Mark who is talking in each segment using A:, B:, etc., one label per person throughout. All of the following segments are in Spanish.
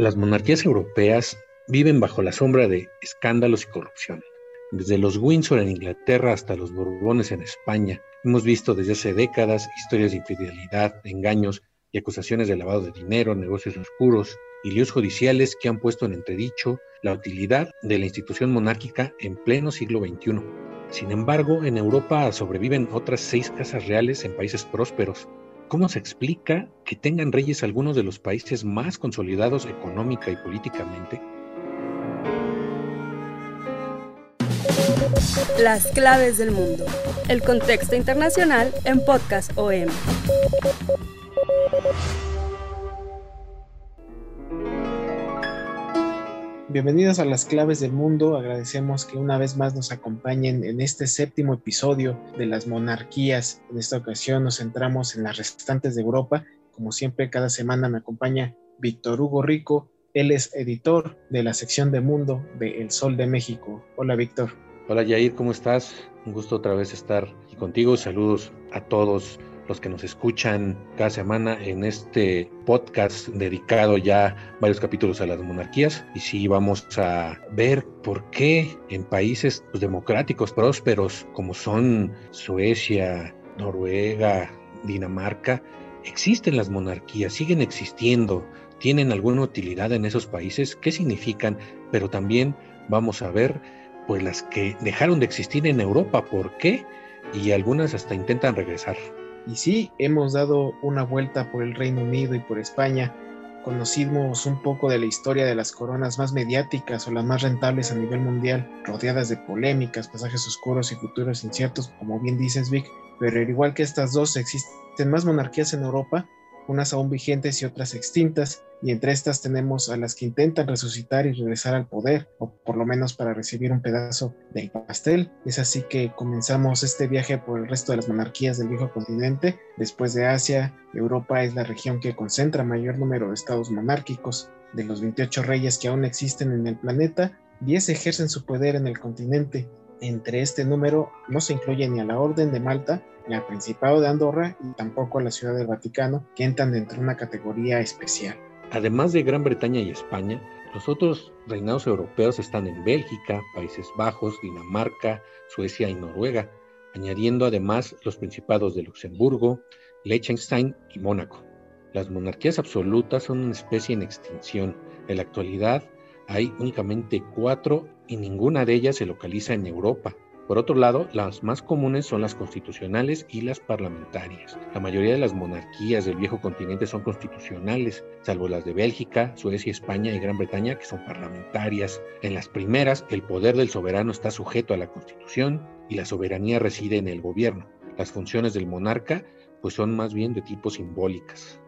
A: Las monarquías europeas viven bajo la sombra de escándalos y corrupción. Desde los Windsor en Inglaterra hasta los Borbones en España, hemos visto desde hace décadas historias de infidelidad, engaños y acusaciones de lavado de dinero, negocios oscuros y líos judiciales que han puesto en entredicho la utilidad de la institución monárquica en pleno siglo XXI. Sin embargo, en Europa sobreviven otras seis casas reales en países prósperos, ¿Cómo se explica que tengan reyes algunos de los países más consolidados económica y políticamente?
B: Las claves del mundo. El contexto internacional en Podcast OM.
C: Bienvenidos a las claves del mundo. Agradecemos que una vez más nos acompañen en este séptimo episodio de las monarquías. En esta ocasión nos centramos en las restantes de Europa. Como siempre, cada semana me acompaña Víctor Hugo Rico. Él es editor de la sección de Mundo de El Sol de México. Hola, Víctor.
A: Hola, Yair, ¿cómo estás? Un gusto otra vez estar aquí contigo. Saludos a todos los que nos escuchan cada semana en este podcast dedicado ya varios capítulos a las monarquías. Y sí, vamos a ver por qué en países pues, democráticos prósperos como son Suecia, Noruega, Dinamarca, existen las monarquías, siguen existiendo, tienen alguna utilidad en esos países, qué significan, pero también vamos a ver pues las que dejaron de existir en Europa, ¿por qué? Y algunas hasta intentan regresar.
C: Y sí, hemos dado una vuelta por el Reino Unido y por España. Conocimos un poco de la historia de las coronas más mediáticas o las más rentables a nivel mundial, rodeadas de polémicas, pasajes oscuros y futuros inciertos, como bien dices Vic. Pero al igual que estas dos, existen más monarquías en Europa unas aún vigentes y otras extintas, y entre estas tenemos a las que intentan resucitar y regresar al poder, o por lo menos para recibir un pedazo del pastel. Es así que comenzamos este viaje por el resto de las monarquías del viejo continente. Después de Asia, Europa es la región que concentra mayor número de estados monárquicos. De los 28 reyes que aún existen en el planeta, 10 ejercen su poder en el continente. Entre este número no se incluye ni a la Orden de Malta, ni al Principado de Andorra y tampoco a la Ciudad del Vaticano, que entran dentro de una categoría especial.
A: Además de Gran Bretaña y España, los otros reinados europeos están en Bélgica, Países Bajos, Dinamarca, Suecia y Noruega, añadiendo además los principados de Luxemburgo, Liechtenstein y Mónaco. Las monarquías absolutas son una especie en extinción. En la actualidad hay únicamente cuatro y ninguna de ellas se localiza en Europa. Por otro lado, las más comunes son las constitucionales y las parlamentarias. La mayoría de las monarquías del viejo continente son constitucionales, salvo las de Bélgica, Suecia, España y Gran Bretaña, que son parlamentarias. En las primeras, el poder del soberano está sujeto a la constitución y la soberanía reside en el gobierno. Las funciones del monarca pues son más bien de tipo simbólicas.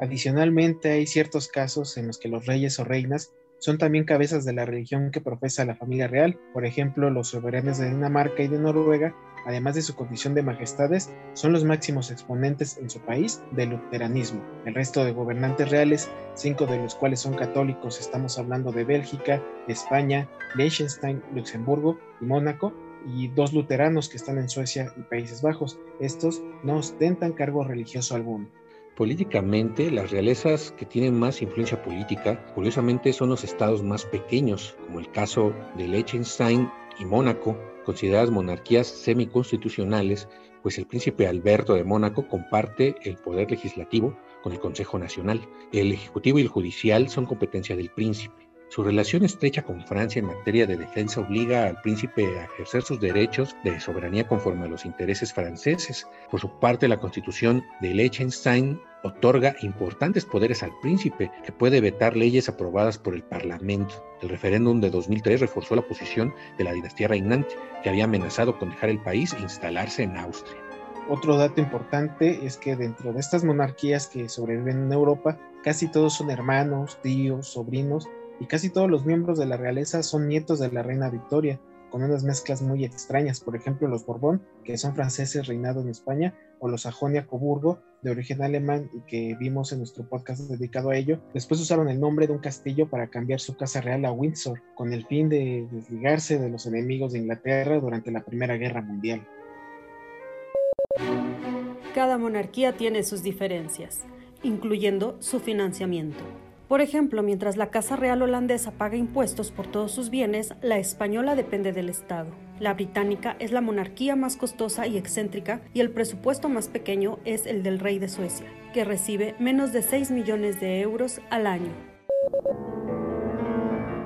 C: Adicionalmente, hay ciertos casos en los que los reyes o reinas son también cabezas de la religión que profesa la familia real. Por ejemplo, los soberanos de Dinamarca y de Noruega, además de su condición de majestades, son los máximos exponentes en su país del luteranismo. El resto de gobernantes reales, cinco de los cuales son católicos, estamos hablando de Bélgica, España, Liechtenstein, Luxemburgo y Mónaco, y dos luteranos que están en Suecia y Países Bajos. Estos no ostentan cargo religioso alguno.
A: Políticamente, las realezas que tienen más influencia política, curiosamente, son los estados más pequeños, como el caso de Liechtenstein y Mónaco, consideradas monarquías semiconstitucionales, pues el príncipe Alberto de Mónaco comparte el poder legislativo con el Consejo Nacional. El ejecutivo y el judicial son competencia del príncipe. Su relación estrecha con Francia en materia de defensa obliga al príncipe a ejercer sus derechos de soberanía conforme a los intereses franceses. Por su parte, la constitución de Liechtenstein otorga importantes poderes al príncipe, que puede vetar leyes aprobadas por el Parlamento. El referéndum de 2003 reforzó la posición de la dinastía reinante, que había amenazado con dejar el país e instalarse en Austria.
C: Otro dato importante es que dentro de estas monarquías que sobreviven en Europa, casi todos son hermanos, tíos, sobrinos y casi todos los miembros de la realeza son nietos de la reina Victoria, con unas mezclas muy extrañas, por ejemplo los Borbón, que son franceses reinados en España, o los Sajonia-Coburgo, de origen alemán y que vimos en nuestro podcast dedicado a ello, después usaron el nombre de un castillo para cambiar su casa real a Windsor, con el fin de desligarse de los enemigos de Inglaterra durante la Primera Guerra Mundial.
B: Cada monarquía tiene sus diferencias, incluyendo su financiamiento. Por ejemplo, mientras la Casa Real holandesa paga impuestos por todos sus bienes, la española depende del Estado. La británica es la monarquía más costosa y excéntrica y el presupuesto más pequeño es el del rey de Suecia, que recibe menos de 6 millones de euros al año.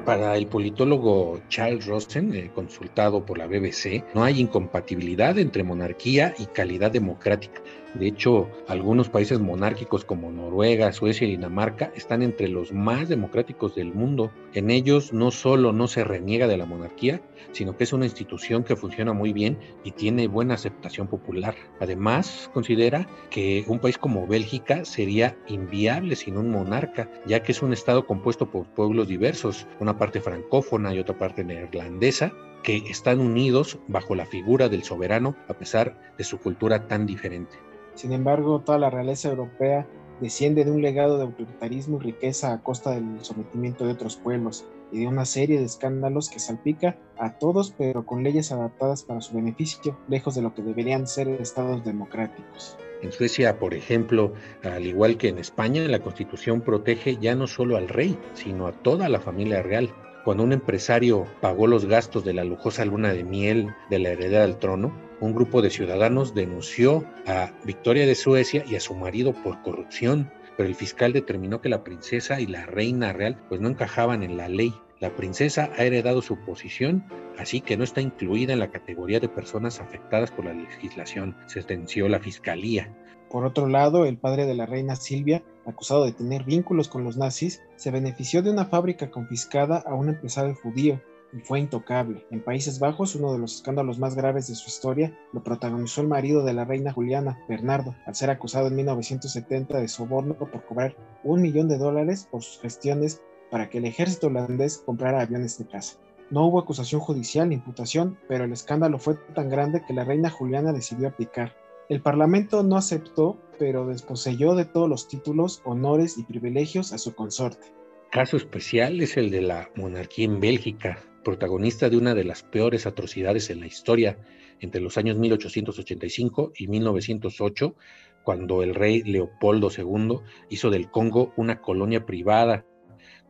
A: Para el politólogo Charles Rosen, eh, consultado por la BBC, no hay incompatibilidad entre monarquía y calidad democrática. De hecho, algunos países monárquicos como Noruega, Suecia y Dinamarca están entre los más democráticos del mundo. En ellos no solo no se reniega de la monarquía, sino que es una institución que funciona muy bien y tiene buena aceptación popular. Además, considera que un país como Bélgica sería inviable sin un monarca, ya que es un estado compuesto por pueblos diversos, una parte francófona y otra parte neerlandesa, que están unidos bajo la figura del soberano a pesar de su cultura tan diferente.
C: Sin embargo, toda la realeza europea desciende de un legado de autoritarismo y riqueza a costa del sometimiento de otros pueblos y de una serie de escándalos que salpica a todos pero con leyes adaptadas para su beneficio, lejos de lo que deberían ser estados democráticos.
A: En Suecia, por ejemplo, al igual que en España, la constitución protege ya no solo al rey, sino a toda la familia real. Cuando un empresario pagó los gastos de la lujosa luna de miel de la heredera del trono, un grupo de ciudadanos denunció a Victoria de Suecia y a su marido por corrupción, pero el fiscal determinó que la princesa y la reina real pues no encajaban en la ley. La princesa ha heredado su posición, así que no está incluida en la categoría de personas afectadas por la legislación, sentenció la fiscalía.
C: Por otro lado, el padre de la reina Silvia, acusado de tener vínculos con los nazis, se benefició de una fábrica confiscada a un empresario judío y fue intocable. En Países Bajos, uno de los escándalos más graves de su historia lo protagonizó el marido de la reina Juliana, Bernardo, al ser acusado en 1970 de soborno por cobrar un millón de dólares por sus gestiones para que el ejército holandés comprara aviones de caza. No hubo acusación judicial ni imputación, pero el escándalo fue tan grande que la reina Juliana decidió aplicar. El Parlamento no aceptó, pero desposeyó de todos los títulos, honores y privilegios a su consorte.
A: Caso especial es el de la monarquía en Bélgica, protagonista de una de las peores atrocidades en la historia entre los años 1885 y 1908, cuando el rey Leopoldo II hizo del Congo una colonia privada,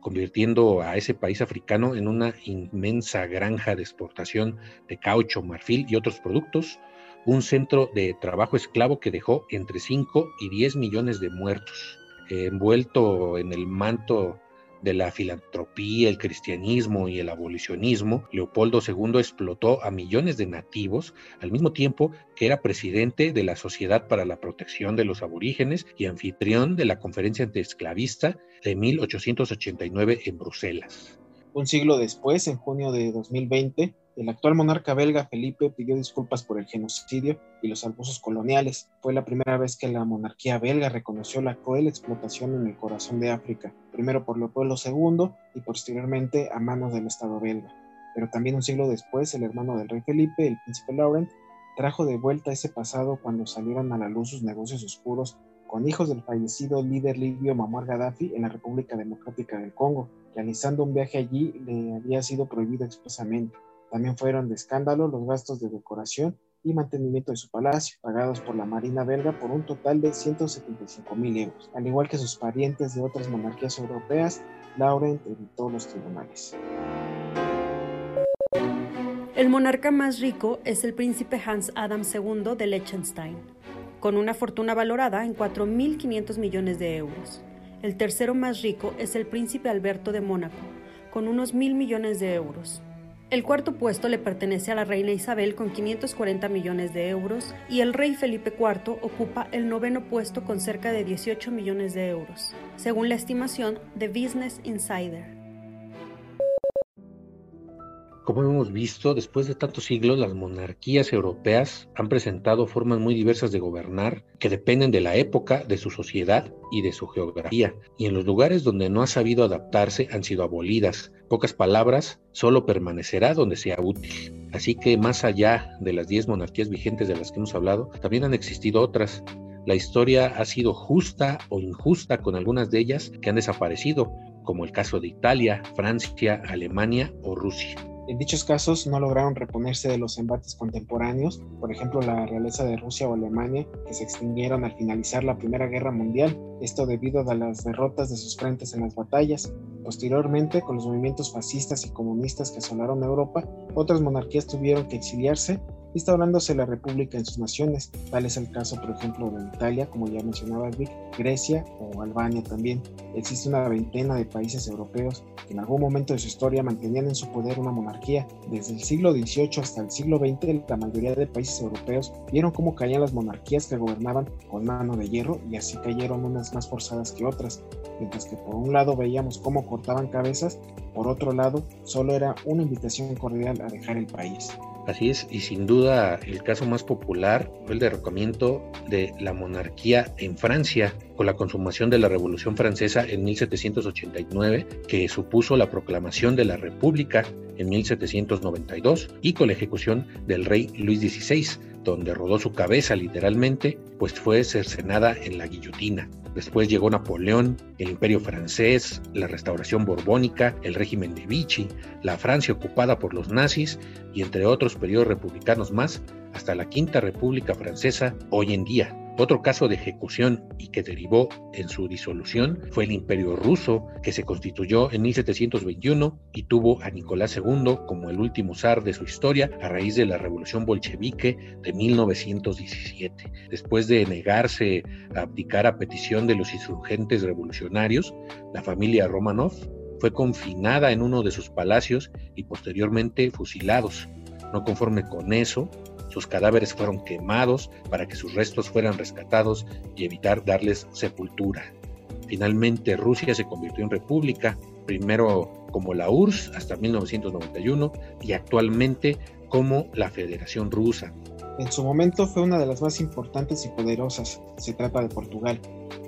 A: convirtiendo a ese país africano en una inmensa granja de exportación de caucho, marfil y otros productos, un centro de trabajo esclavo que dejó entre 5 y 10 millones de muertos. envuelto en el manto de la filantropía, el cristianismo y el abolicionismo, Leopoldo II explotó a millones de nativos al mismo tiempo que era presidente de la Sociedad para la Protección de los Aborígenes y anfitrión de la Conferencia Antiesclavista de 1889 en Bruselas.
C: Un siglo después, en junio de 2020, el actual monarca belga Felipe pidió disculpas por el genocidio y los abusos coloniales. Fue la primera vez que la monarquía belga reconoció la cruel explotación en el corazón de África, primero por Leopoldo II y posteriormente a manos del Estado belga. Pero también un siglo después, el hermano del rey Felipe, el príncipe Laurent, trajo de vuelta ese pasado cuando salieron a la luz sus negocios oscuros con hijos del fallecido líder libio Muammar Gaddafi en la República Democrática del Congo. Realizando un viaje allí le había sido prohibido expresamente. También fueron de escándalo los gastos de decoración y mantenimiento de su palacio, pagados por la Marina belga por un total de 175 mil euros. Al igual que sus parientes de otras monarquías europeas, Laurent evitó los tribunales.
B: El monarca más rico es el príncipe Hans Adam II de Liechtenstein, con una fortuna valorada en 4.500 millones de euros. El tercero más rico es el príncipe Alberto de Mónaco, con unos mil millones de euros. El cuarto puesto le pertenece a la reina Isabel con 540 millones de euros y el rey Felipe IV ocupa el noveno puesto con cerca de 18 millones de euros, según la estimación de Business Insider.
A: Como hemos visto, después de tantos siglos, las monarquías europeas han presentado formas muy diversas de gobernar que dependen de la época, de su sociedad y de su geografía. Y en los lugares donde no ha sabido adaptarse han sido abolidas. Pocas palabras, solo permanecerá donde sea útil. Así que más allá de las 10 monarquías vigentes de las que hemos hablado, también han existido otras. La historia ha sido justa o injusta con algunas de ellas que han desaparecido, como el caso de Italia, Francia, Alemania o Rusia.
C: En dichos casos no lograron reponerse de los embates contemporáneos, por ejemplo la realeza de Rusia o Alemania, que se extinguieron al finalizar la Primera Guerra Mundial, esto debido a las derrotas de sus frentes en las batallas. Posteriormente, con los movimientos fascistas y comunistas que asolaron Europa, otras monarquías tuvieron que exiliarse instaurándose la república en sus naciones. Tal es el caso, por ejemplo, de Italia, como ya mencionaba Vic, Grecia o Albania también. Existe una veintena de países europeos que en algún momento de su historia mantenían en su poder una monarquía. Desde el siglo XVIII hasta el siglo XX, la mayoría de países europeos vieron cómo caían las monarquías que gobernaban con mano de hierro y así cayeron unas más forzadas que otras. Mientras que por un lado veíamos cómo cortaban cabezas, por otro lado solo era una invitación cordial a dejar el país.
A: Así es, y sin duda el caso más popular fue el derrocamiento de la monarquía en Francia con la consumación de la Revolución Francesa en 1789, que supuso la proclamación de la República en 1792 y con la ejecución del rey Luis XVI, donde rodó su cabeza literalmente, pues fue cercenada en la guillotina. Después llegó Napoleón, el Imperio francés, la Restauración borbónica, el régimen de Vichy, la Francia ocupada por los nazis y entre otros periodos republicanos más, hasta la Quinta República Francesa hoy en día. Otro caso de ejecución y que derivó en su disolución fue el Imperio ruso, que se constituyó en 1721 y tuvo a Nicolás II como el último zar de su historia a raíz de la Revolución Bolchevique de 1917. Después de negarse a abdicar a petición de los insurgentes revolucionarios, la familia Romanov fue confinada en uno de sus palacios y posteriormente fusilados. No conforme con eso, sus cadáveres fueron quemados para que sus restos fueran rescatados y evitar darles sepultura. Finalmente Rusia se convirtió en república, primero como la URSS hasta 1991 y actualmente como la Federación Rusa.
C: En su momento fue una de las más importantes y poderosas. Se trata de Portugal,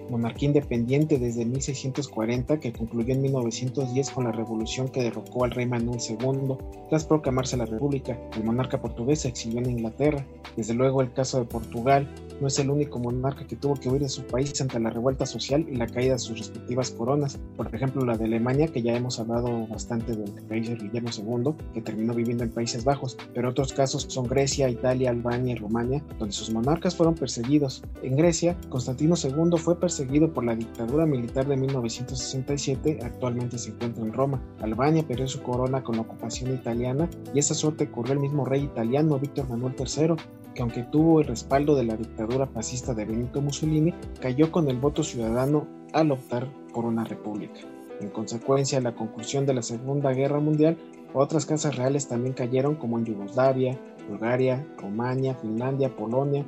C: monarquía independiente desde 1640 que concluyó en 1910 con la revolución que derrocó al rey Manuel II tras proclamarse la república. El monarca portugués se exilió en Inglaterra. Desde luego el caso de Portugal no es el único monarca que tuvo que huir de su país ante la revuelta social y la caída de sus respectivas coronas. Por ejemplo, la de Alemania, que ya hemos hablado bastante del rey Guillermo II, que terminó viviendo en Países Bajos, pero otros casos son Grecia, Italia, Albania y Rumania, donde sus monarcas fueron perseguidos. En Grecia, Constantino II fue perseguido por la dictadura militar de 1967, actualmente se encuentra en Roma. Albania perdió su corona con la ocupación italiana y esa suerte corrió el mismo rey italiano Víctor Manuel III, que aunque tuvo el respaldo de la dictadura fascista de Benito Mussolini, cayó con el voto ciudadano al optar por una república. En consecuencia la conclusión de la Segunda Guerra Mundial, otras casas reales también cayeron como en Yugoslavia, Bulgaria, Rumania, Finlandia, Polonia,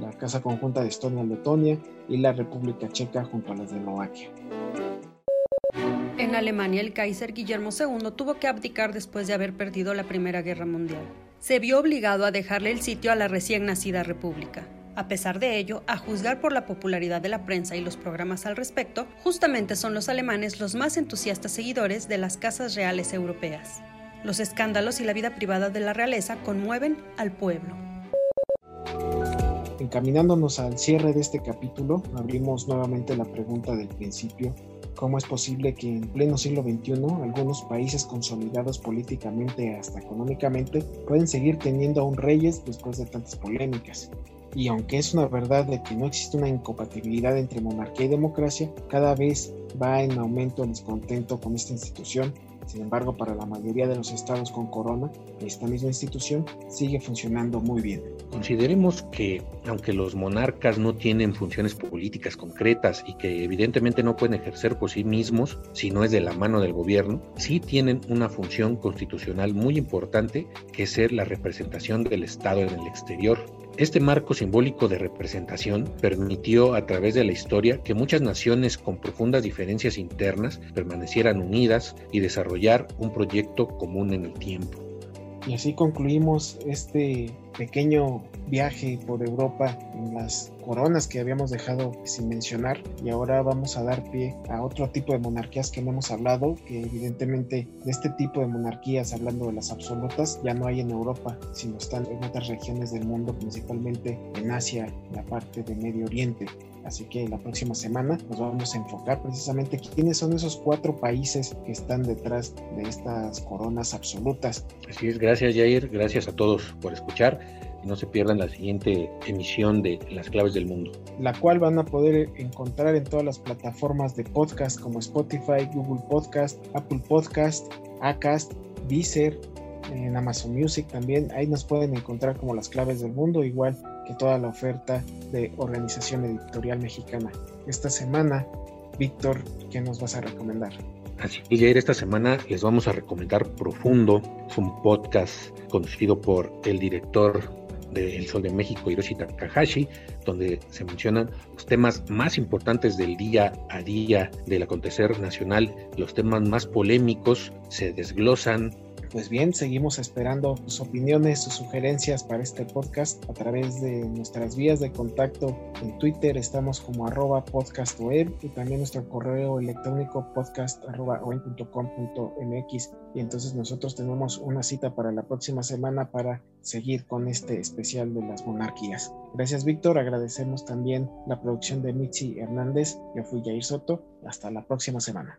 C: la Casa Conjunta de Estonia-Letonia y la República Checa junto a las de Eslovaquia.
B: En Alemania, el Kaiser Guillermo II tuvo que abdicar después de haber perdido la Primera Guerra Mundial se vio obligado a dejarle el sitio a la recién nacida república. A pesar de ello, a juzgar por la popularidad de la prensa y los programas al respecto, justamente son los alemanes los más entusiastas seguidores de las casas reales europeas. Los escándalos y la vida privada de la realeza conmueven al pueblo.
C: Encaminándonos al cierre de este capítulo, abrimos nuevamente la pregunta del principio ¿Cómo es posible que en pleno siglo XXI algunos países consolidados políticamente hasta económicamente pueden seguir teniendo aún reyes después de tantas polémicas? Y aunque es una verdad de que no existe una incompatibilidad entre monarquía y democracia, cada vez va en aumento el descontento con esta institución Sin embargo, para la mayoría de los estados con corona, esta misma institución sigue funcionando muy bien.
A: Consideremos que, aunque los monarcas no tienen funciones políticas concretas y que evidentemente no pueden ejercer por sí mismos si no es de la mano del gobierno, sí tienen una función constitucional muy importante que es ser la representación del Estado en el exterior. Este marco simbólico de representación permitió a través de la historia que muchas naciones con profundas diferencias internas permanecieran unidas y desarrollar un proyecto común en el tiempo.
C: Y así concluimos este pequeño viaje por Europa en las coronas que habíamos dejado sin mencionar y ahora vamos a dar pie a otro tipo de monarquías que no hemos hablado, que evidentemente de este tipo de monarquías, hablando de las absolutas, ya no hay en Europa, sino están en otras regiones del mundo, principalmente en Asia, la parte de Medio Oriente. Así que la próxima semana nos vamos a enfocar precisamente quiénes son esos cuatro países que están detrás de estas coronas absolutas.
A: Así es, gracias Jair, gracias a todos por escuchar no se pierdan la siguiente emisión de Las Claves del Mundo.
C: La cual van a poder encontrar en todas las plataformas de podcast como Spotify, Google Podcast, Apple Podcast, Acast, Deezer, en Amazon Music también. Ahí nos pueden encontrar como Las Claves del Mundo, igual que toda la oferta de Organización Editorial Mexicana. Esta semana, Víctor, ¿qué nos vas a recomendar?
A: Así que esta semana les vamos a recomendar Profundo. Es un podcast conducido por el director de El Sol de México, Hiroshi Takahashi, donde se mencionan los temas más importantes del día a día del acontecer nacional, los temas más polémicos se desglosan
C: pues bien, seguimos esperando sus opiniones, sus sugerencias para este podcast a través de nuestras vías de contacto en Twitter. Estamos como arroba podcastweb y también nuestro correo electrónico podcast.com.mx. Y entonces nosotros tenemos una cita para la próxima semana para seguir con este especial de las monarquías. Gracias Víctor, agradecemos también la producción de Mitzi Hernández. Yo fui Jair Soto. Hasta la próxima semana.